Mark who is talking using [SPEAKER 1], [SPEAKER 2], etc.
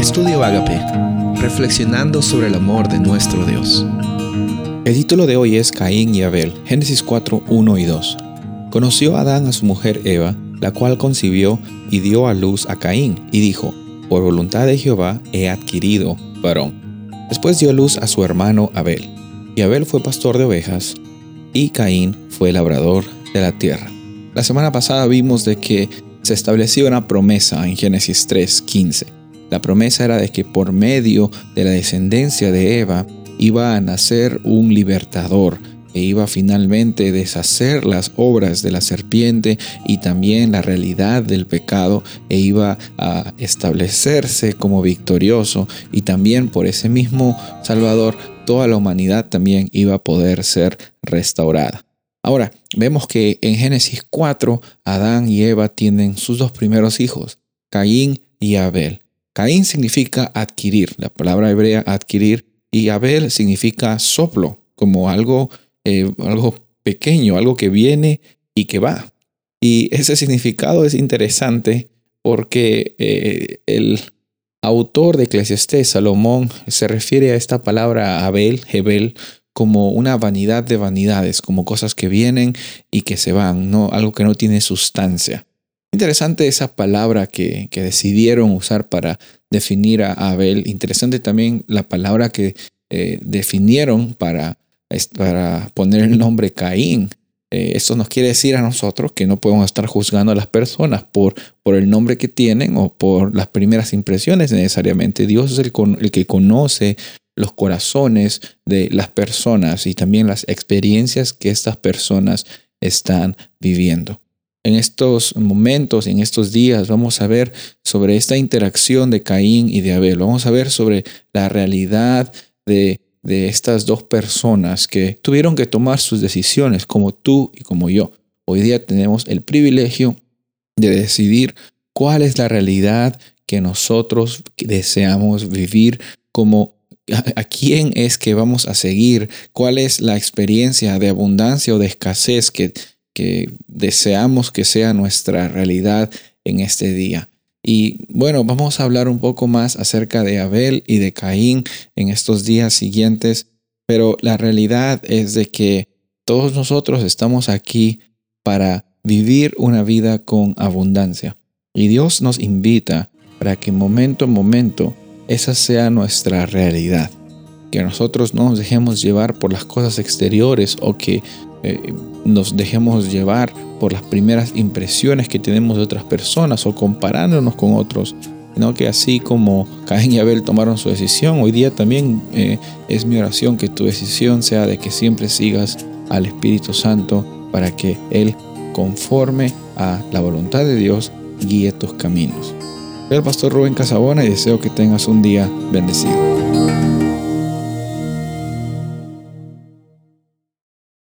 [SPEAKER 1] Estudio Agape, reflexionando sobre el amor de nuestro Dios. El título de hoy es Caín y Abel, Génesis 4, 1 y 2. Conoció Adán a su mujer Eva, la cual concibió y dio a luz a Caín, y dijo, por voluntad de Jehová he adquirido varón. Después dio luz a su hermano Abel, y Abel fue pastor de ovejas, y Caín fue labrador de la tierra. La semana pasada vimos de que se estableció una promesa en Génesis 3, 15 la promesa era de que por medio de la descendencia de Eva iba a nacer un libertador e iba finalmente a deshacer las obras de la serpiente y también la realidad del pecado e iba a establecerse como victorioso y también por ese mismo Salvador toda la humanidad también iba a poder ser restaurada. Ahora, vemos que en Génesis 4 Adán y Eva tienen sus dos primeros hijos, Caín y Abel. Caín significa adquirir, la palabra hebrea adquirir, y Abel significa soplo, como algo, eh, algo pequeño, algo que viene y que va. Y ese significado es interesante porque eh, el autor de Eclesiastés, Salomón, se refiere a esta palabra Abel, Hebel, como una vanidad de vanidades, como cosas que vienen y que se van, no algo que no tiene sustancia. Interesante esa palabra que, decidieron usar para definir a Abel. Interesante también la palabra que eh, definieron para, para poner el nombre Caín. Eh, eso nos quiere decir a nosotros que no podemos estar juzgando a las personas por, por el nombre que tienen o por las primeras impresiones necesariamente. Dios es el, el que conoce los corazones de las personas y también las experiencias que estas personas están viviendo. En estos momentos, en estos días, vamos a ver sobre esta interacción de Caín y de Abel. Vamos a ver sobre la realidad de, de estas dos personas que tuvieron que tomar sus decisiones, como tú y como yo. Hoy día tenemos el privilegio de decidir cuál es la realidad que nosotros deseamos vivir, como a quién es que vamos a seguir, cuál es la experiencia de abundancia o de escasez que deseamos que sea nuestra realidad en este día. Y bueno, vamos a hablar un poco más acerca de Abel y de Caín en estos días siguientes, pero la realidad es de que todos nosotros estamos aquí para vivir una vida con abundancia. Y Dios nos invita para que momento a momento esa sea nuestra realidad. Que nosotros no nos dejemos llevar por las cosas exteriores o que eh, nos dejemos llevar por las primeras impresiones que tenemos de otras personas o comparándonos con otros, sino que así como Caín y Abel tomaron su decisión, hoy día también eh, es mi oración que tu decisión sea de que siempre sigas al Espíritu Santo para que Él, conforme a la voluntad de Dios, guíe tus caminos. Soy el pastor Rubén Casabona y deseo que tengas un día bendecido.